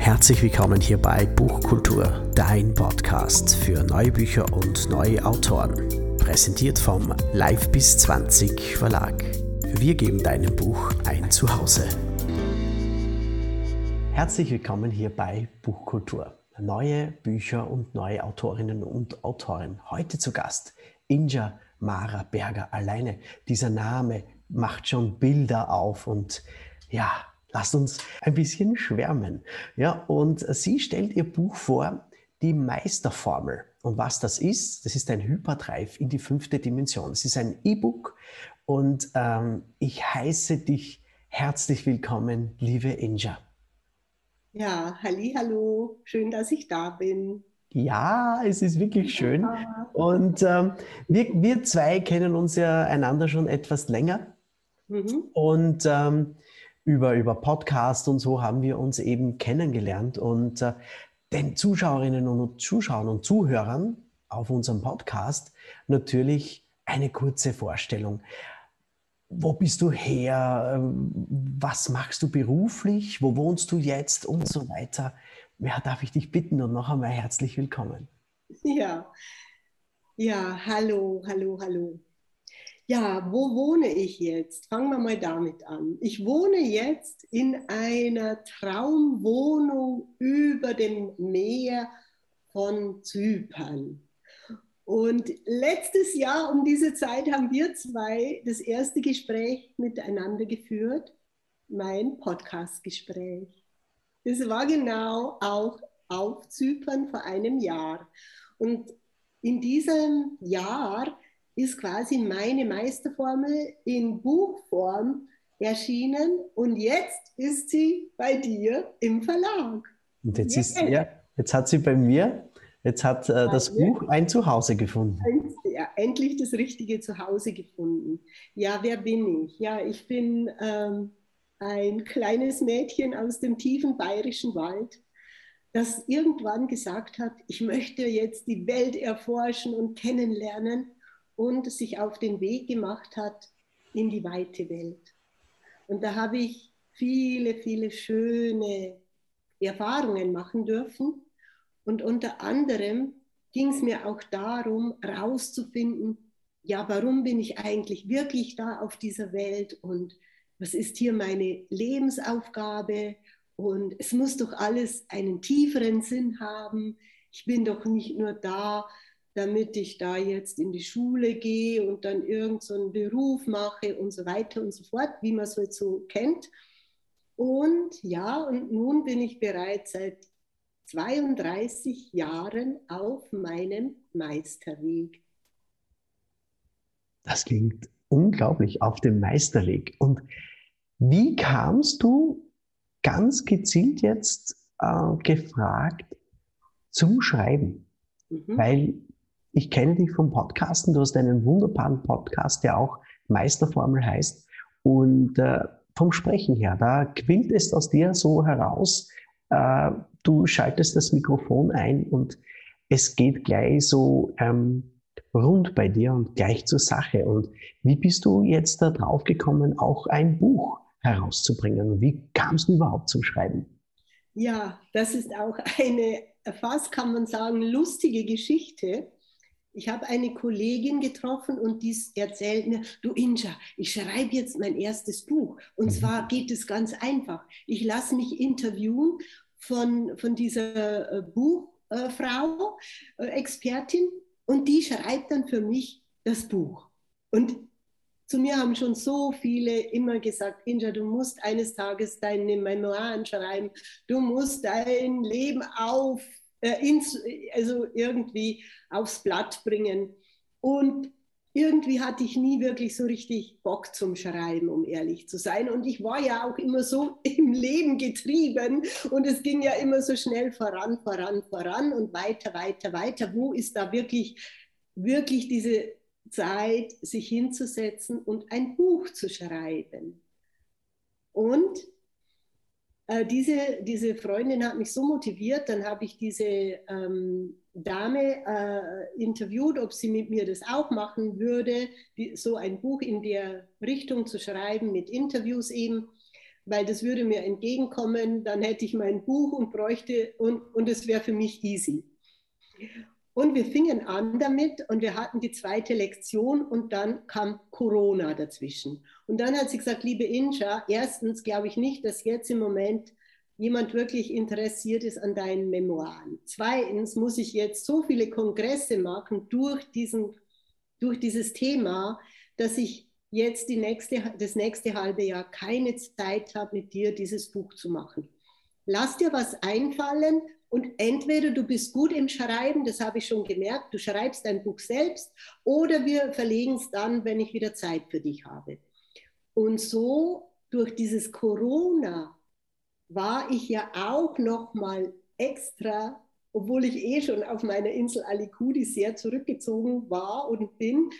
Herzlich willkommen hier bei Buchkultur, dein Podcast für neue Bücher und neue Autoren. Präsentiert vom Live bis 20 Verlag. Wir geben deinem Buch ein Zuhause. Herzlich willkommen hier bei Buchkultur. Neue Bücher und neue Autorinnen und Autoren. Heute zu Gast Inja Mara Berger. Alleine dieser Name macht schon Bilder auf und ja, lasst uns ein bisschen schwärmen. Ja, und sie stellt ihr Buch vor, die Meisterformel. Und was das ist, das ist ein Hyperdrive in die fünfte Dimension. Es ist ein E-Book und ähm, ich heiße dich herzlich willkommen, liebe Inja. Ja, halli, hallo, schön, dass ich da bin. Ja, es ist wirklich schön. Und ähm, wir, wir zwei kennen uns ja einander schon etwas länger. Mhm. Und ähm, über, über Podcast und so haben wir uns eben kennengelernt. Und äh, den Zuschauerinnen und Zuschauern und Zuhörern auf unserem Podcast natürlich eine kurze Vorstellung. Wo bist du her? Ähm, was machst du beruflich? Wo wohnst du jetzt? Und so weiter. Ja, darf ich dich bitten und noch einmal herzlich willkommen. Ja, ja, hallo, hallo, hallo. Ja, wo wohne ich jetzt? Fangen wir mal damit an. Ich wohne jetzt in einer Traumwohnung über dem Meer von Zypern. Und letztes Jahr um diese Zeit haben wir zwei das erste Gespräch miteinander geführt, mein Podcast-Gespräch. Es war genau auch auf Zypern vor einem Jahr. Und in diesem Jahr ist quasi meine Meisterformel in Buchform erschienen und jetzt ist sie bei dir im Verlag. Und jetzt, ist, ja, jetzt hat sie bei mir, jetzt hat äh, das Buch ein Zuhause gefunden. Ja, endlich das richtige Zuhause gefunden. Ja, wer bin ich? Ja, ich bin ähm, ein kleines Mädchen aus dem tiefen bayerischen Wald, das irgendwann gesagt hat, ich möchte jetzt die Welt erforschen und kennenlernen und sich auf den Weg gemacht hat in die weite Welt. Und da habe ich viele, viele schöne Erfahrungen machen dürfen. Und unter anderem ging es mir auch darum, herauszufinden, ja, warum bin ich eigentlich wirklich da auf dieser Welt und was ist hier meine Lebensaufgabe und es muss doch alles einen tieferen Sinn haben. Ich bin doch nicht nur da, damit ich da jetzt in die Schule gehe und dann irgendeinen so Beruf mache und so weiter und so fort, wie man es halt so kennt. Und ja, und nun bin ich bereits seit 32 Jahren auf meinem Meisterweg. Das klingt unglaublich auf dem Meisterweg. Und wie kamst du ganz gezielt jetzt äh, gefragt zum Schreiben? Mhm. Weil ich kenne dich vom Podcasten. Du hast einen wunderbaren Podcast, der auch Meisterformel heißt. Und äh, vom Sprechen her, da quillt es aus dir so heraus. Äh, du schaltest das Mikrofon ein und es geht gleich so ähm, rund bei dir und gleich zur Sache. Und wie bist du jetzt da drauf gekommen, auch ein Buch herauszubringen? Wie kamst du überhaupt zum Schreiben? Ja, das ist auch eine fast, kann man sagen, lustige Geschichte ich habe eine Kollegin getroffen und die erzählt mir, du Inja, ich schreibe jetzt mein erstes Buch. Und mhm. zwar geht es ganz einfach. Ich lasse mich interviewen von, von dieser äh, Buchfrau, äh, Expertin, und die schreibt dann für mich das Buch. Und zu mir haben schon so viele immer gesagt, Inja, du musst eines Tages deine Memoiren schreiben, du musst dein Leben auf äh, ins, also irgendwie aufs Blatt bringen. Und irgendwie hatte ich nie wirklich so richtig Bock zum Schreiben, um ehrlich zu sein. Und ich war ja auch immer so im Leben getrieben und es ging ja immer so schnell voran, voran, voran und weiter, weiter, weiter. Wo ist da wirklich, wirklich diese Zeit, sich hinzusetzen und ein Buch zu schreiben? Und äh, diese, diese Freundin hat mich so motiviert, dann habe ich diese ähm, Dame äh, interviewt, ob sie mit mir das auch machen würde, die, so ein Buch in der Richtung zu schreiben, mit Interviews eben. weil das würde mir entgegenkommen, dann hätte ich mein Buch und bräuchte und, und es wäre für mich easy. Und wir fingen an damit und wir hatten die zweite Lektion und dann kam Corona dazwischen. Und dann hat sie gesagt, liebe Inja, erstens glaube ich nicht, dass jetzt im Moment jemand wirklich interessiert ist an deinen Memoiren. Zweitens muss ich jetzt so viele Kongresse machen durch, diesen, durch dieses Thema, dass ich jetzt die nächste, das nächste halbe Jahr keine Zeit habe, mit dir dieses Buch zu machen. Lass dir was einfallen und entweder du bist gut im Schreiben, das habe ich schon gemerkt, du schreibst dein Buch selbst, oder wir verlegen es dann, wenn ich wieder Zeit für dich habe. Und so durch dieses Corona war ich ja auch noch mal extra, obwohl ich eh schon auf meiner Insel Alikudi sehr zurückgezogen war und bin,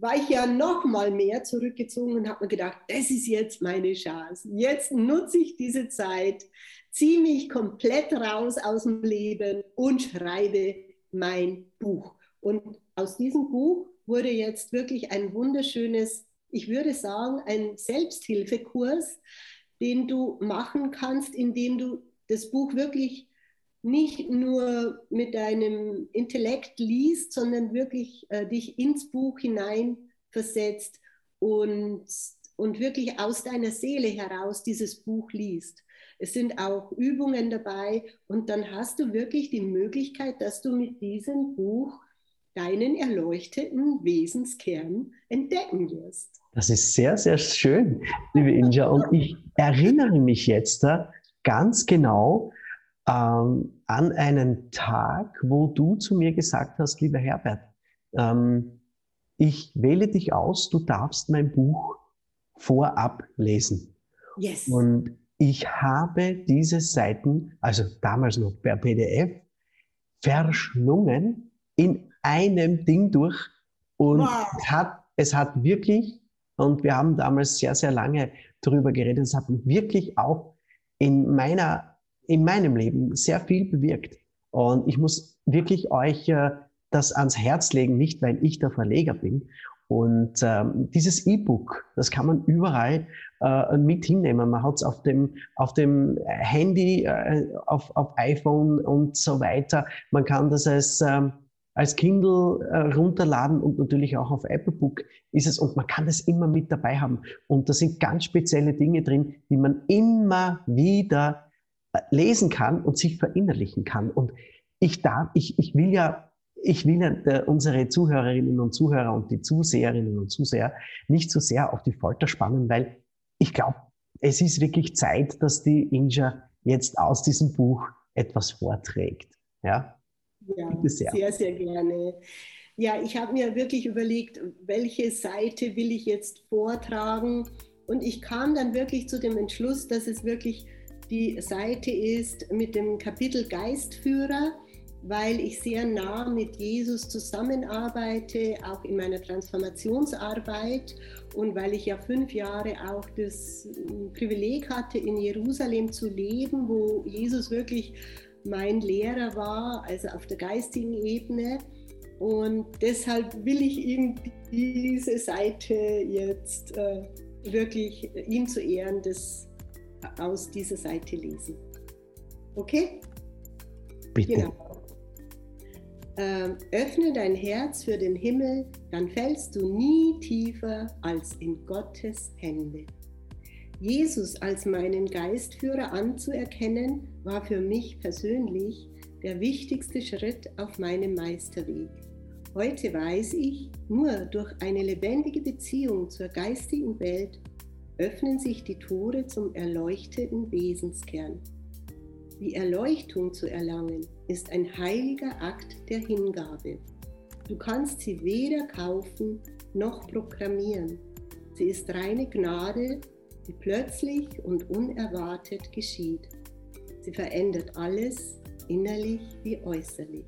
war ich ja noch mal mehr zurückgezogen und habe mir gedacht, das ist jetzt meine Chance. Jetzt nutze ich diese Zeit, ziehe mich komplett raus aus dem Leben und schreibe mein Buch. Und aus diesem Buch wurde jetzt wirklich ein wunderschönes, ich würde sagen, ein Selbsthilfekurs, den du machen kannst, indem du das Buch wirklich nicht nur mit deinem Intellekt liest, sondern wirklich äh, dich ins Buch hineinversetzt und, und wirklich aus deiner Seele heraus dieses Buch liest. Es sind auch Übungen dabei und dann hast du wirklich die Möglichkeit, dass du mit diesem Buch deinen erleuchteten Wesenskern entdecken wirst. Das ist sehr, sehr schön, liebe Inja. Und ich erinnere mich jetzt ganz genau ähm, an einen Tag, wo du zu mir gesagt hast, lieber Herbert, ähm, ich wähle dich aus, du darfst mein Buch vorab lesen. Yes. Und ich habe diese Seiten, also damals noch per PDF, verschlungen in einem Ding durch. Und wow. es, hat, es hat wirklich, und wir haben damals sehr, sehr lange darüber geredet, es hat wirklich auch in meiner, in meinem Leben sehr viel bewirkt. Und ich muss wirklich euch äh, das ans Herz legen, nicht weil ich der Verleger bin. Und ähm, dieses E-Book, das kann man überall äh, mit hinnehmen. Man hat es auf dem, auf dem Handy, äh, auf, auf iPhone und so weiter. Man kann das als, ähm, als Kindle äh, runterladen und natürlich auch auf Apple Book ist es. Und man kann das immer mit dabei haben. Und da sind ganz spezielle Dinge drin, die man immer wieder lesen kann und sich verinnerlichen kann. Und ich darf, ich, ich will ja ich will ja unsere Zuhörerinnen und Zuhörer und die Zuseherinnen und Zuseher nicht so sehr auf die Folter spannen, weil ich glaube, es ist wirklich Zeit, dass die Inja jetzt aus diesem Buch etwas vorträgt. Ja, ja sehr. sehr, sehr gerne. Ja, ich habe mir wirklich überlegt, welche Seite will ich jetzt vortragen. Und ich kam dann wirklich zu dem Entschluss, dass es wirklich die Seite ist mit dem Kapitel Geistführer weil ich sehr nah mit Jesus zusammenarbeite, auch in meiner Transformationsarbeit und weil ich ja fünf Jahre auch das hm, Privileg hatte, in Jerusalem zu leben, wo Jesus wirklich mein Lehrer war, also auf der geistigen Ebene. Und deshalb will ich ihm diese Seite jetzt äh, wirklich ihm zu Ehren das aus dieser Seite lesen. Okay? Bitte. Genau äh, öffne dein Herz für den Himmel, dann fällst du nie tiefer als in Gottes Hände. Jesus als meinen Geistführer anzuerkennen, war für mich persönlich der wichtigste Schritt auf meinem Meisterweg. Heute weiß ich, nur durch eine lebendige Beziehung zur geistigen Welt öffnen sich die Tore zum erleuchteten Wesenskern. Die Erleuchtung zu erlangen ist ein heiliger Akt der Hingabe. Du kannst sie weder kaufen noch programmieren. Sie ist reine Gnade, die plötzlich und unerwartet geschieht. Sie verändert alles, innerlich wie äußerlich.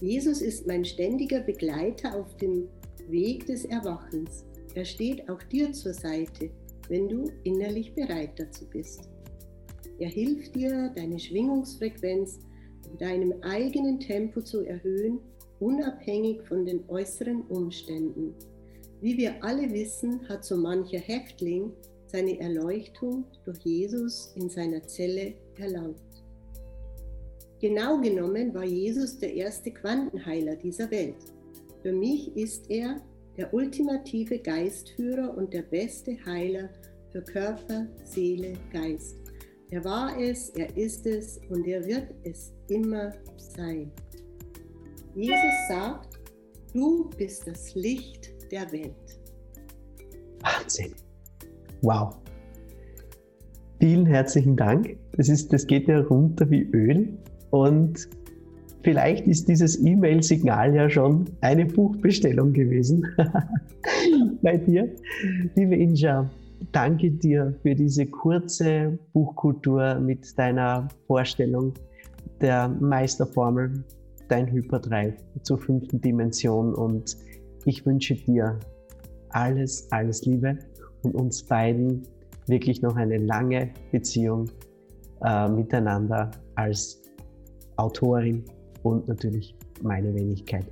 Jesus ist mein ständiger Begleiter auf dem Weg des Erwachens. Er steht auch dir zur Seite, wenn du innerlich bereit dazu bist. Er hilft dir, deine Schwingungsfrequenz in deinem eigenen Tempo zu erhöhen, unabhängig von den äußeren Umständen. Wie wir alle wissen, hat so mancher Häftling seine Erleuchtung durch Jesus in seiner Zelle erlangt. Genau genommen war Jesus der erste Quantenheiler dieser Welt. Für mich ist er der ultimative Geistführer und der beste Heiler für Körper, Seele, Geist. Er war es, er ist es und er wird es immer sein. Jesus sagt, du bist das Licht der Welt. Wahnsinn. Wow. Vielen herzlichen Dank. Das, ist, das geht ja runter wie Öl. Und vielleicht ist dieses E-Mail-Signal ja schon eine Buchbestellung gewesen bei dir. Liebe Inja, danke dir für diese kurze Buchkultur mit deiner Vorstellung der Meisterformel, dein Hyperdrive zur fünften Dimension. Und ich wünsche dir alles, alles Liebe und uns beiden wirklich noch eine lange Beziehung äh, miteinander als Autorin und natürlich meine Wenigkeit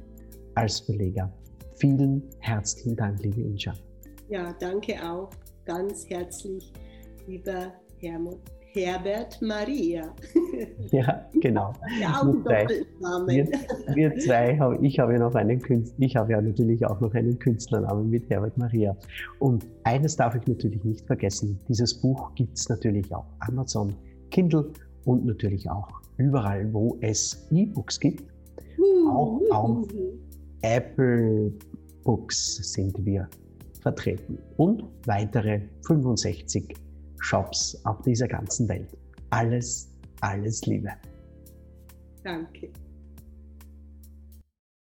als Verleger. Vielen herzlichen Dank, liebe Inja. Ja, danke auch ganz herzlich, lieber Hermut. Herbert Maria. Ja, genau. Ja, auch Doppelnamen. Wir, wir, zwei, ich habe ja noch einen Künstler, ich habe ja natürlich auch noch einen Künstlernamen mit Herbert Maria. Und eines darf ich natürlich nicht vergessen: Dieses Buch gibt es natürlich auf Amazon, Kindle und natürlich auch überall, wo es E-Books gibt. Auch auf Apple Books sind wir vertreten und weitere 65 Shops auf dieser ganzen Welt. Alles, alles Liebe. Danke.